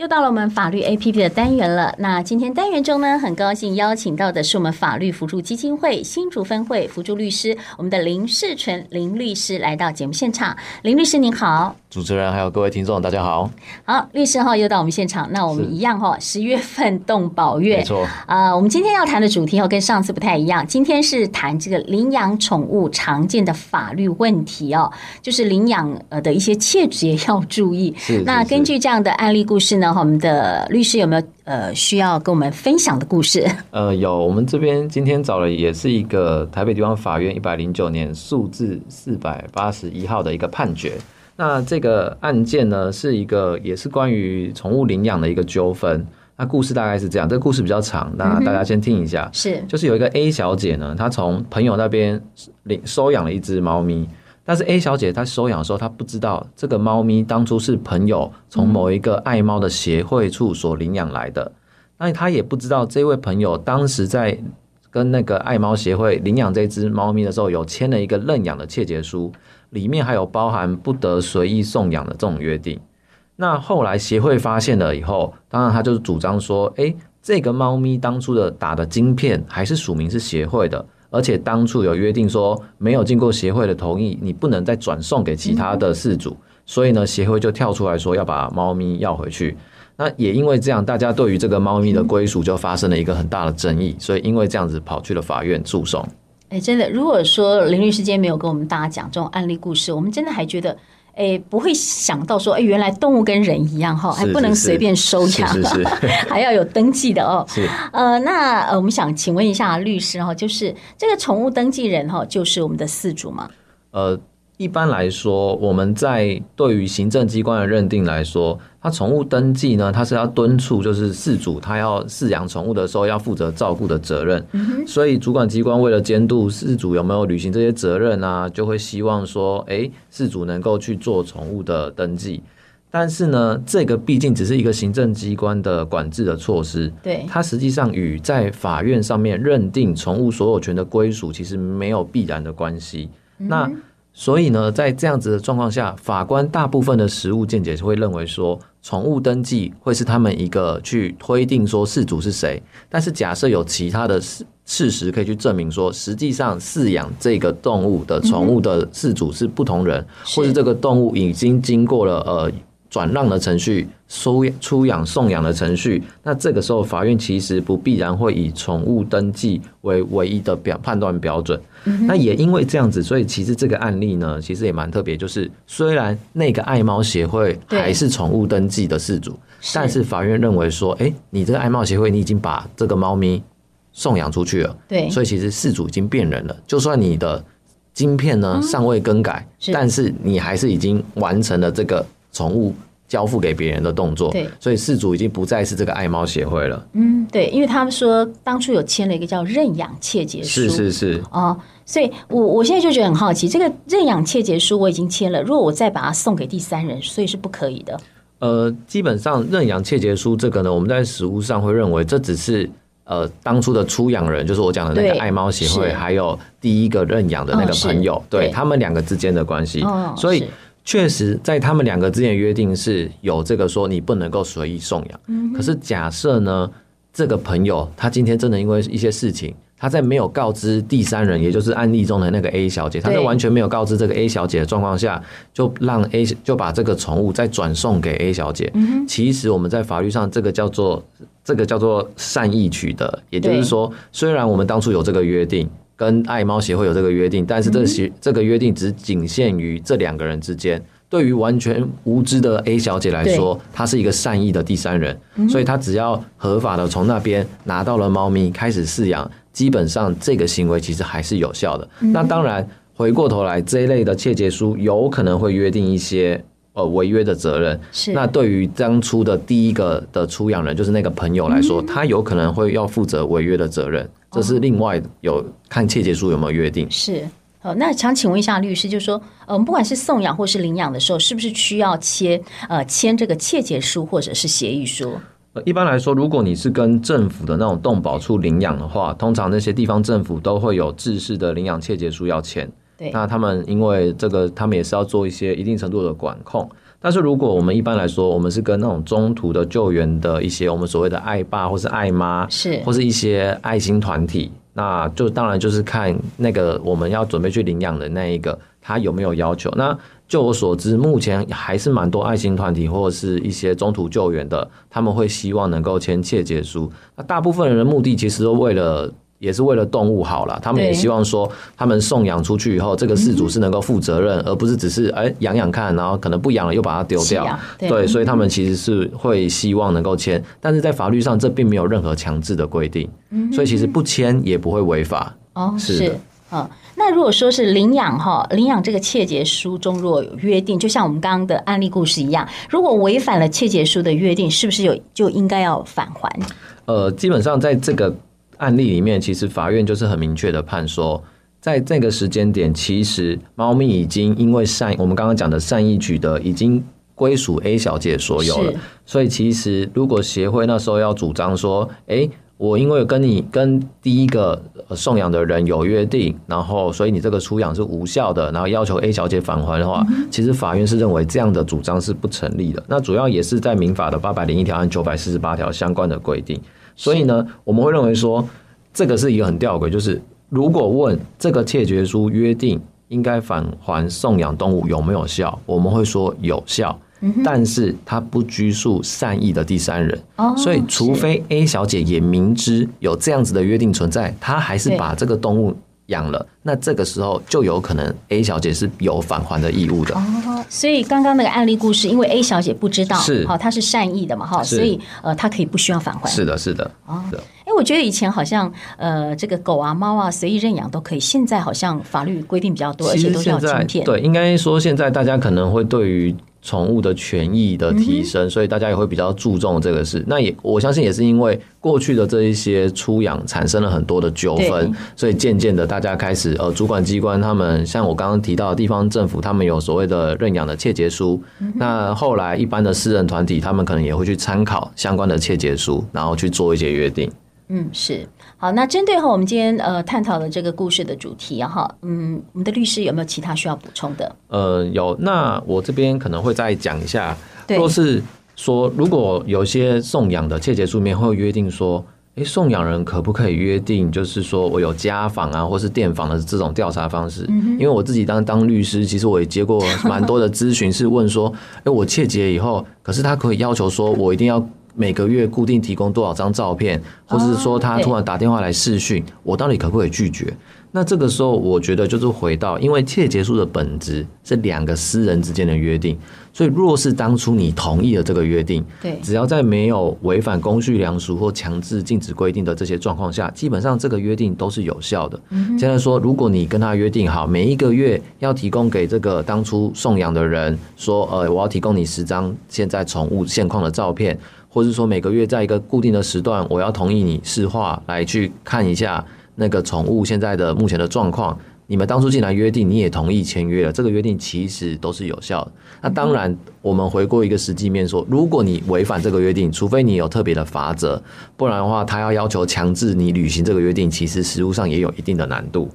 又到了我们法律 APP 的单元了。那今天单元中呢，很高兴邀请到的是我们法律辅助基金会新竹分会辅助律师，我们的林世纯林律师来到节目现场。林律师您好，主持人还有各位听众大家好。好，律师哈又到我们现场。那我们一样哈，十月份动保月，没错。啊，我们今天要谈的主题要跟上次不太一样，今天是谈这个领养宠物常见的法律问题哦，就是领养呃的一些切结要注意。是，是，是。那根据这样的案例故事呢？我们的律师有没有呃需要跟我们分享的故事？呃，有，我们这边今天找了也是一个台北地方法院一百零九年数字四百八十一号的一个判决。那这个案件呢，是一个也是关于宠物领养的一个纠纷。那故事大概是这样，这个故事比较长，那大家先听一下。嗯、是，就是有一个 A 小姐呢，她从朋友那边领收养了一只猫咪。但是 A 小姐她收养的时候，她不知道这个猫咪当初是朋友从某一个爱猫的协会处所领养来的。那她也不知道这位朋友当时在跟那个爱猫协会领养这只猫咪的时候，有签了一个认养的切结书，里面还有包含不得随意送养的这种约定。那后来协会发现了以后，当然他就是主张说，诶，这个猫咪当初的打的晶片还是署名是协会的。而且当初有约定说，没有经过协会的同意，你不能再转送给其他的事主。所以呢，协会就跳出来说要把猫咪要回去。那也因为这样，大家对于这个猫咪的归属就发生了一个很大的争议。所以因为这样子跑去了法院诉讼。哎，真的，如果说林律师今天没有跟我们大家讲这种案例故事，我们真的还觉得。哎，不会想到说，哎，原来动物跟人一样哈，还不能随便收养，是是是 还要有登记的哦。是，呃，那呃，我们想请问一下律师哈，就是这个宠物登记人哈，就是我们的饲主吗？呃。一般来说，我们在对于行政机关的认定来说，它宠物登记呢，它是要敦促就是饲主他要饲养宠物的时候要负责照顾的责任。嗯。所以主管机关为了监督饲主有没有履行这些责任啊，就会希望说，诶，饲主能够去做宠物的登记。但是呢，这个毕竟只是一个行政机关的管制的措施，对，它实际上与在法院上面认定宠物所有权的归属其实没有必然的关系。嗯。那所以呢，在这样子的状况下，法官大部分的实务见解会认为说，宠物登记会是他们一个去推定说饲主是谁。但是假设有其他的事事实可以去证明说，实际上饲养这个动物的宠物的饲主是不同人，或是这个动物已经经过了呃。转让的程序、收出养、送养的程序，那这个时候法院其实不必然会以宠物登记为唯一的标判断标准。嗯。那也因为这样子，所以其实这个案例呢，其实也蛮特别，就是虽然那个爱猫协会还是宠物登记的事主，但是法院认为说，哎、欸，你这个爱猫协会你已经把这个猫咪送养出去了，对，所以其实事主已经变人了。就算你的晶片呢尚未更改，嗯，但是你还是已经完成了这个。宠物交付给别人的动作，对，所以事主已经不再是这个爱猫协会了。嗯，对，因为他们说当初有签了一个叫认养切结书，是是是。哦，所以我我现在就觉得很好奇，这个认养切结书我已经签了，如果我再把它送给第三人，所以是不可以的。呃，基本上认养切结书这个呢，我们在实务上会认为这只是呃当初的出养人，就是我讲的那个爱猫协会，还有第一个认养的那个朋友，对他们两个之间的关系，哦、所以。确实，在他们两个之间的约定是有这个说你不能够随意送养。嗯。可是假设呢，这个朋友他今天真的因为一些事情，他在没有告知第三人，也就是案例中的那个 A 小姐，他在完全没有告知这个 A 小姐的状况下，就让 A 就把这个宠物再转送给 A 小姐。嗯。其实我们在法律上这个叫做这个叫做善意取得，也就是说，虽然我们当初有这个约定。跟爱猫协会有这个约定，但是这协这个约定只仅限于这两个人之间。对于完全无知的 A 小姐来说，她是一个善意的第三人，所以她只要合法的从那边拿到了猫咪，开始饲养，基本上这个行为其实还是有效的。那当然，回过头来这一类的切结书有可能会约定一些呃违约的责任。是。那对于当初的第一个的出养人，就是那个朋友来说，他有可能会要负责违约的责任。这是另外有看切结书有没有约定。是，好，那想请问一下律师，就是说，嗯，不管是送养或是领养的时候，是不是需要签呃签这个切结书或者是协议书？呃，一般来说，如果你是跟政府的那种动保处领养的话，通常那些地方政府都会有制式的领养切结书要签。对，那他们因为这个，他们也是要做一些一定程度的管控。但是如果我们一般来说，我们是跟那种中途的救援的一些我们所谓的爱爸或是爱妈，是或是一些爱心团体，那就当然就是看那个我们要准备去领养的那一个他有没有要求。那就我所知，目前还是蛮多爱心团体或者是一些中途救援的，他们会希望能够签切结书。那大部分人的目的其实都为了。也是为了动物好了，他们也希望说，他们送养出去以后，这个饲主是能够负责任，而不是只是哎养养看，然后可能不养了又把它丢掉。对，所以他们其实是会希望能够签，但是在法律上这并没有任何强制的规定，所以其实不签也不会违法。哦，是，嗯，那如果说是领养哈，领养这个切结书中若有约定，就像我们刚刚的案例故事一样，如果违反了切结书的约定，是不是有就应该要返还？呃，基本上在这个。案例里面，其实法院就是很明确的判说，在这个时间点，其实猫咪已经因为善，我们刚刚讲的善意取得，已经归属 A 小姐所有了。所以，其实如果协会那时候要主张说，哎，我因为跟你跟第一个送养的人有约定，然后所以你这个出养是无效的，然后要求 A 小姐返还的话，其实法院是认为这样的主张是不成立的。那主要也是在民法的八百零一条和九百四十八条相关的规定。所以呢，我们会认为说，这个是一个很吊诡，就是如果问这个窃绝书约定应该返还送养动物有没有效，我们会说有效，但是它不拘束善意的第三人，所以除非 A 小姐也明知有这样子的约定存在，她还是把这个动物养了，那这个时候就有可能 A 小姐是有返还的义务的。哦，所以刚刚那个案例故事，因为 A 小姐不知道，是好，她是善意的嘛，哈，所以呃，她可以不需要返还。是的，是的。哦，哎，我觉得以前好像呃，这个狗啊、猫啊随意认养都可以，现在好像法律规定比较多，而且都是要晶片。对，应该说现在大家可能会对于。宠物的权益的提升，所以大家也会比较注重这个事。那也我相信也是因为过去的这一些出养产生了很多的纠纷，所以渐渐的大家开始呃，主管机关他们像我刚刚提到的地方政府，他们有所谓的认养的切结书。那后来一般的私人团体，他们可能也会去参考相关的切结书，然后去做一些约定。嗯，是。好，那针对哈我们今天呃探讨的这个故事的主题哈，嗯，我们的律师有没有其他需要补充的？呃，有，那我这边可能会再讲一下，若是说如果有些送养的切结书里面会约定说，诶，送养人可不可以约定，就是说我有家访啊，或是电访的这种调查方式？嗯，因为我自己当当律师，其实我也接过 蛮多的咨询，是问说，诶，我切结以后，可是他可以要求说我一定要。每个月固定提供多少张照片，或者是说他突然打电话来视讯，我到底可不可以拒绝？那这个时候，我觉得就是回到，因为切结书的本质是两个私人之间的约定，所以若是当初你同意了这个约定，对，只要在没有违反公序良俗或强制禁止规定的这些状况下，基本上这个约定都是有效的。现在说，如果你跟他约定好，每一个月要提供给这个当初送养的人说，呃，我要提供你十张现在宠物现况的照片，或是说每个月在一个固定的时段，我要同意你试画来去看一下。那个宠物现在的目前的状况，你们当初进来约定，你也同意签约了，这个约定其实都是有效的。那当然，我们回过一个实际面说，如果你违反这个约定，除非你有特别的法则，不然的话，他要要求强制你履行这个约定，其实实务上也有一定的难度。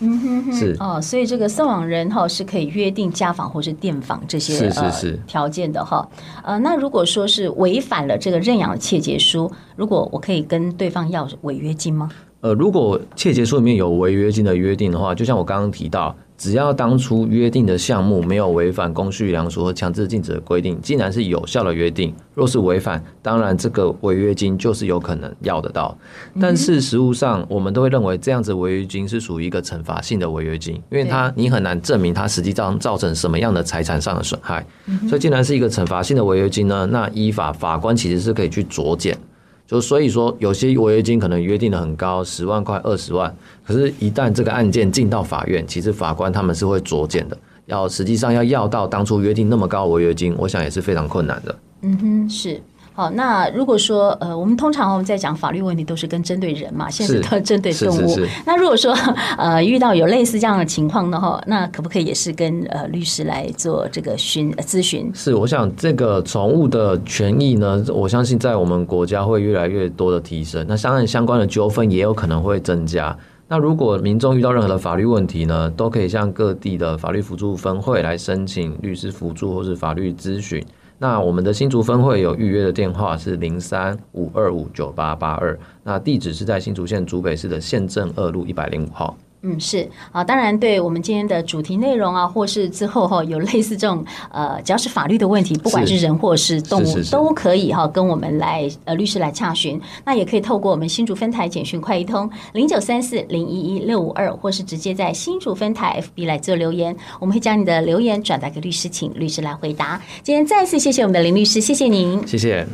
嗯哼哼，是哦，所以这个送养人哈是可以约定家访或是电访这些是是是条件的哈。呃，那如果说是违反了这个认养的切结书，如果我可以跟对方要违约金吗？呃，如果切结书里面有违约金的约定的话，就像我刚刚提到，只要当初约定的项目没有违反公序良俗和强制禁止的规定，既然是有效的约定，若是违反，当然这个违约金就是有可能要得到。但是实务上，我们都会认为这样子违约金是属于一个惩罚性的违约金，因为它你很难证明它实际上造成什么样的财产上的损害。所以，既然是一个惩罚性的违约金呢，那依法法官其实是可以去酌减。就所以说，有些违约金可能约定的很高，十万块、二十万，可是，一旦这个案件进到法院，其实法官他们是会酌减的，要实际上要要到当初约定那么高违约金，我想也是非常困难的。嗯哼，是。好，那如果说呃，我们通常我们在讲法律问题都是跟针对人嘛，现在是都针对动物。那如果说呃遇到有类似这样的情况的话，那可不可以也是跟呃律师来做这个询咨询？是，我想这个宠物的权益呢，我相信在我们国家会越来越多的提升，那当然相关的纠纷也有可能会增加。那如果民众遇到任何的法律问题呢，都可以向各地的法律辅助分会来申请律师辅助或是法律咨询。那我们的新竹分会有预约的电话是零三五二五九八八二，那地址是在新竹县竹北市的县政二路一百零五号。嗯，是啊，当然，对我们今天的主题内容啊，或是之后哈，有类似这种呃，只要是法律的问题，不管是人或是动物，都可以哈，跟我们来呃律师来洽询。那也可以透过我们新竹分台简讯快易通零九三四零一一六五二，或是直接在新竹分台 FB 来做留言，我们会将你的留言转达给律师，请律师来回答。今天再次谢谢我们的林律师，谢谢您，谢谢。